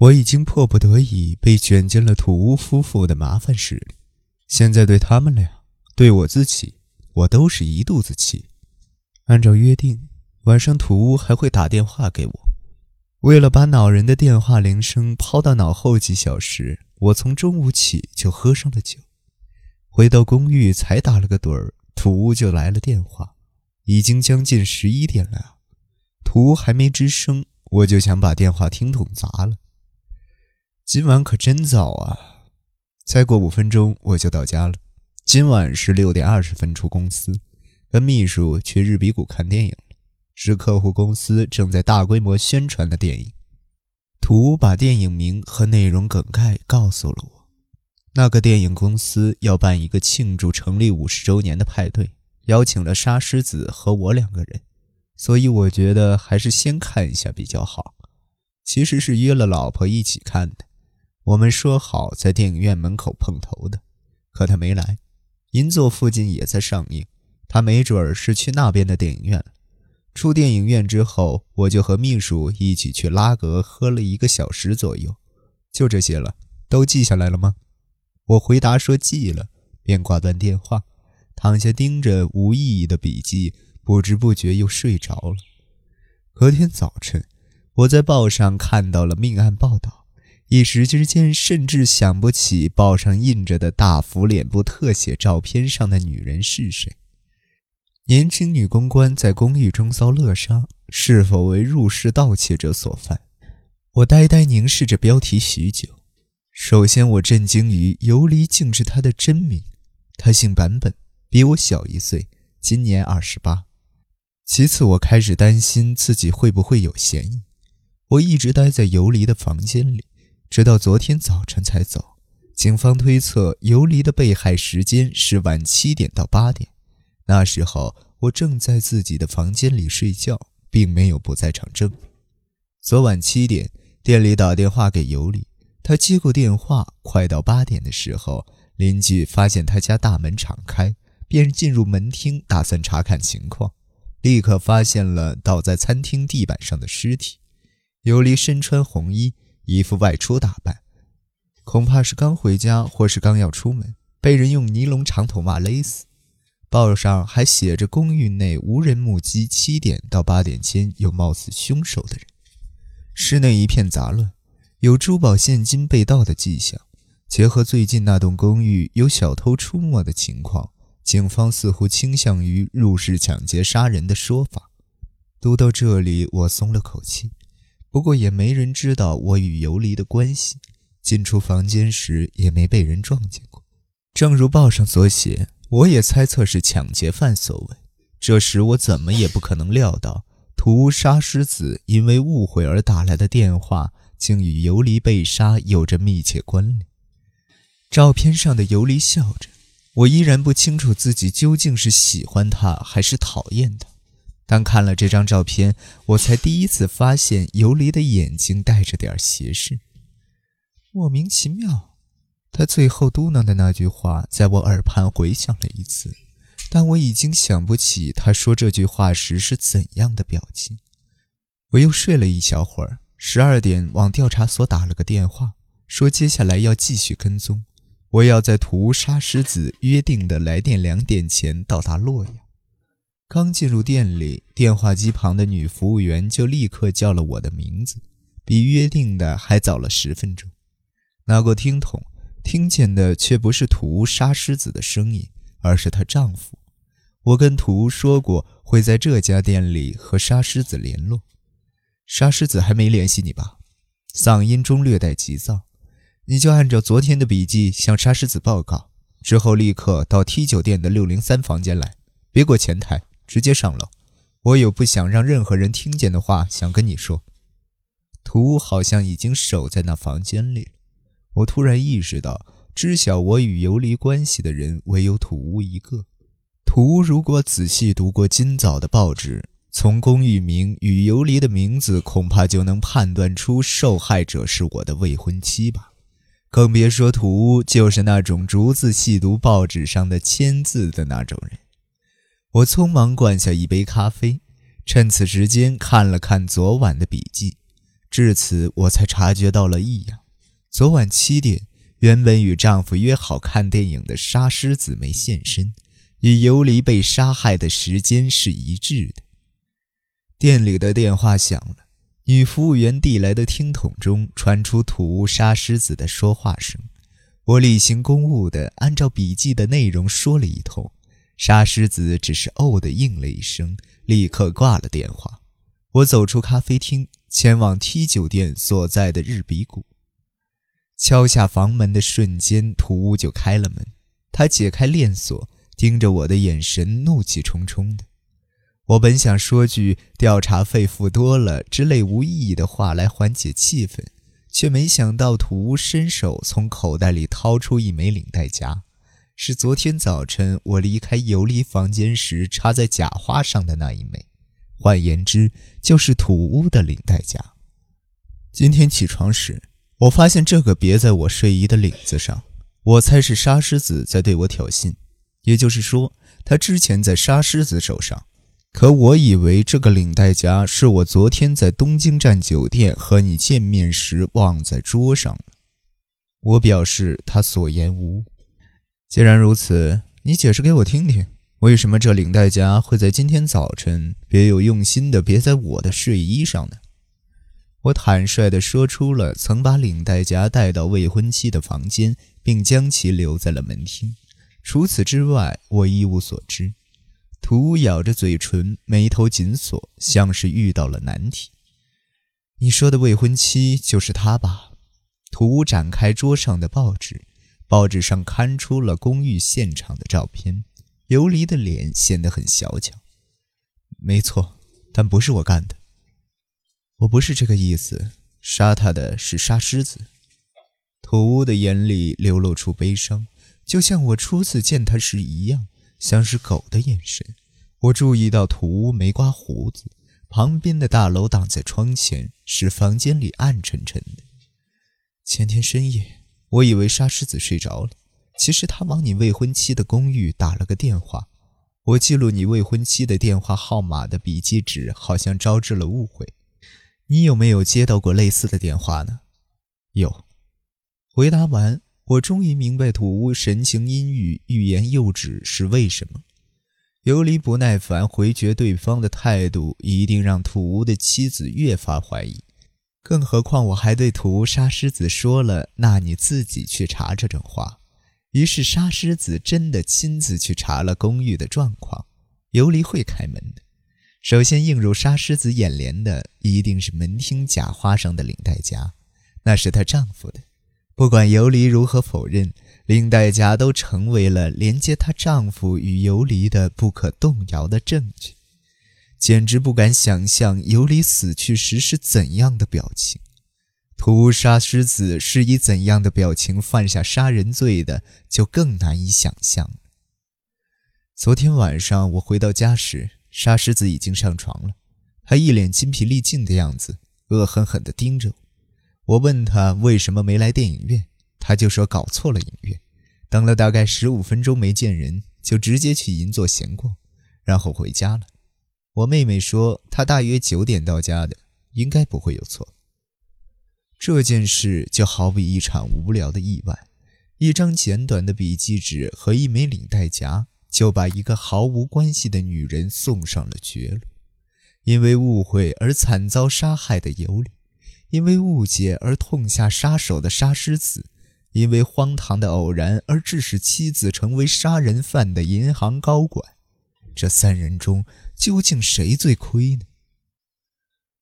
我已经迫不得已被卷进了土屋夫妇的麻烦事，现在对他们俩，对我自己，我都是一肚子气。按照约定，晚上土屋还会打电话给我。为了把恼人的电话铃声抛到脑后几小时，我从中午起就喝上了酒。回到公寓才打了个盹儿，土屋就来了电话。已经将近十一点了，土屋还没吱声，我就想把电话听筒砸了。今晚可真早啊！再过五分钟我就到家了。今晚是六点二十分出公司，跟秘书去日比谷看电影。是客户公司正在大规模宣传的电影。图把电影名和内容梗概告诉了我。那个电影公司要办一个庆祝成立五十周年的派对，邀请了沙狮子和我两个人，所以我觉得还是先看一下比较好。其实是约了老婆一起看的。我们说好在电影院门口碰头的，可他没来。银座附近也在上映，他没准儿是去那边的电影院了。出电影院之后，我就和秘书一起去拉格喝了一个小时左右。就这些了，都记下来了吗？我回答说记了，便挂断电话，躺下盯着无意义的笔记，不知不觉又睡着了。隔天早晨，我在报上看到了命案报道。一时之间，甚至想不起报上印着的大幅脸部特写照片上的女人是谁。年轻女公关在公寓中遭勒杀，是否为入室盗窃者所犯？我呆呆凝视着标题许久。首先，我震惊于游离竟是她的真名。她姓坂本，比我小一岁，今年二十八。其次，我开始担心自己会不会有嫌疑。我一直待在游离的房间里。直到昨天早晨才走。警方推测游离的被害时间是晚七点到八点，那时候我正在自己的房间里睡觉，并没有不在场证明。昨晚七点，店里打电话给尤里，他接过电话，快到八点的时候，邻居发现他家大门敞开，便进入门厅打算查看情况，立刻发现了倒在餐厅地板上的尸体。尤里身穿红衣。一副外出打扮，恐怕是刚回家，或是刚要出门，被人用尼龙长筒袜勒死。报上还写着公寓内无人目击七点到八点间有貌似凶手的人。室内一片杂乱，有珠宝现金被盗的迹象。结合最近那栋公寓有小偷出没的情况，警方似乎倾向于入室抢劫杀人的说法。读到这里，我松了口气。不过也没人知道我与游离的关系，进出房间时也没被人撞见过。正如报上所写，我也猜测是抢劫犯所为。这时我怎么也不可能料到，屠杀狮子因为误会而打来的电话，竟与游离被杀有着密切关联。照片上的游离笑着，我依然不清楚自己究竟是喜欢他还是讨厌他。当看了这张照片，我才第一次发现游离的眼睛带着点斜视，莫名其妙。他最后嘟囔的那句话在我耳畔回响了一次，但我已经想不起他说这句话时是怎样的表情。我又睡了一小会儿，十二点往调查所打了个电话，说接下来要继续跟踪，我要在屠杀狮子约定的来电两点前到达洛阳。刚进入店里，电话机旁的女服务员就立刻叫了我的名字，比约定的还早了十分钟。拿过听筒，听见的却不是土屋杀狮子的声音，而是她丈夫。我跟土屋说过会在这家店里和杀狮子联络。杀狮子还没联系你吧？嗓音中略带急躁。你就按照昨天的笔记向杀狮子报告，之后立刻到 T 酒店的六零三房间来，别过前台。直接上楼，我有不想让任何人听见的话想跟你说。土屋好像已经守在那房间里了。我突然意识到，知晓我与游离关系的人唯有土屋一个。土屋如果仔细读过今早的报纸，从公寓名与游离的名字，恐怕就能判断出受害者是我的未婚妻吧。更别说土屋就是那种逐字细读报纸上的签字的那种人。我匆忙灌下一杯咖啡，趁此时间看了看昨晚的笔记。至此，我才察觉到了异样。昨晚七点，原本与丈夫约好看电影的沙狮子没现身，与游离被杀害的时间是一致的。店里的电话响了，女服务员递来的听筒中传出土屋沙狮子的说话声。我例行公务的按照笔记的内容说了一通，沙狮子只是哦的应了一声，立刻挂了电话。我走出咖啡厅。前往 T 酒店所在的日比谷，敲下房门的瞬间，土屋就开了门。他解开链锁，盯着我的眼神怒气冲冲的。我本想说句“调查费付多了”之类无意义的话来缓解气氛，却没想到土屋伸手从口袋里掏出一枚领带夹，是昨天早晨我离开游离房间时插在假花上的那一枚。换言之，就是土屋的领带夹。今天起床时，我发现这个别在我睡衣的领子上。我猜是沙狮子在对我挑衅，也就是说，他之前在沙狮子手上。可我以为这个领带夹是我昨天在东京站酒店和你见面时忘在桌上了。我表示他所言无误。既然如此，你解释给我听听。为什么这领带夹会在今天早晨别有用心地别在我的睡衣上呢？我坦率地说出了曾把领带夹带到未婚妻的房间，并将其留在了门厅。除此之外，我一无所知。土屋咬着嘴唇，眉头紧锁，像是遇到了难题。你说的未婚妻就是她吧？土屋展开桌上的报纸，报纸上刊出了公寓现场的照片。游离的脸显得很小巧。没错，但不是我干的。我不是这个意思。杀他的是沙狮子。土屋的眼里流露出悲伤，就像我初次见他时一样，像是狗的眼神。我注意到土屋没刮胡子，旁边的大楼挡在窗前，使房间里暗沉沉的。前天深夜，我以为沙狮子睡着了。其实他往你未婚妻的公寓打了个电话，我记录你未婚妻的电话号码的笔记纸好像招致了误会。你有没有接到过类似的电话呢？有。回答完，我终于明白土屋神情阴郁、欲言又止是为什么。游离不耐烦回绝对方的态度，一定让土屋的妻子越发怀疑。更何况我还对土屋杀狮子说了“那你自己去查”这种话。于是沙狮子真的亲自去查了公寓的状况。游离会开门的，首先映入沙狮子眼帘的一定是门厅假花上的领带夹，那是她丈夫的。不管游离如何否认，领带夹都成为了连接她丈夫与游离的不可动摇的证据。简直不敢想象尤里死去时是怎样的表情。屠杀狮子是以怎样的表情犯下杀人罪的，就更难以想象了。昨天晚上我回到家时，杀狮子已经上床了，他一脸筋疲力尽的样子，恶狠狠地盯着我。我问他为什么没来电影院，他就说搞错了影院，等了大概十五分钟没见人，就直接去银座闲逛，然后回家了。我妹妹说她大约九点到家的，应该不会有错。这件事就好比一场无聊的意外，一张简短的笔记纸和一枚领带夹，就把一个毫无关系的女人送上了绝路。因为误会而惨遭杀害的游离，因为误解而痛下杀手的杀狮子，因为荒唐的偶然而致使妻子成为杀人犯的银行高管，这三人中究竟谁最亏呢？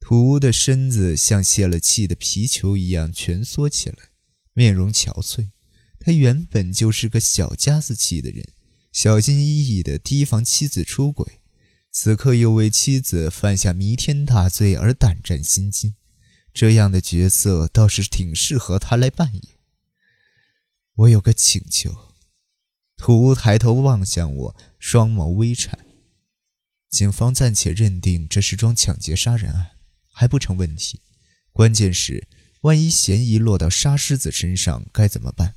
土屋的身子像泄了气的皮球一样蜷缩起来，面容憔悴。他原本就是个小家子气的人，小心翼翼地提防妻子出轨，此刻又为妻子犯下弥天大罪而胆战心惊。这样的角色倒是挺适合他来扮演。我有个请求。土屋抬头望向我，双眸微颤。警方暂且认定这是桩抢劫杀人案。还不成问题，关键是万一嫌疑落到沙狮子身上该怎么办？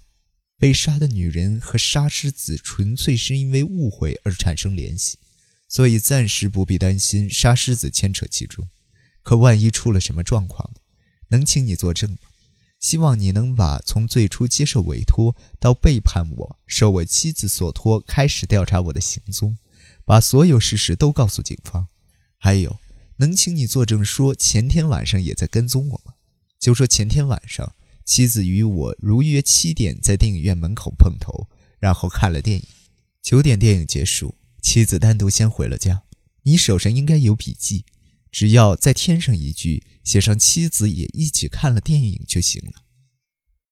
被杀的女人和沙狮子纯粹是因为误会而产生联系，所以暂时不必担心沙狮子牵扯其中。可万一出了什么状况，能请你作证吗？希望你能把从最初接受委托到背叛我、受我妻子所托，开始调查我的行踪，把所有事实都告诉警方。还有，能请你作证说前天晚上也在跟踪我吗？就说前天晚上妻子与我如约七点在电影院门口碰头，然后看了电影。九点电影结束，妻子单独先回了家。你手上应该有笔记，只要再添上一句，写上妻子也一起看了电影就行了。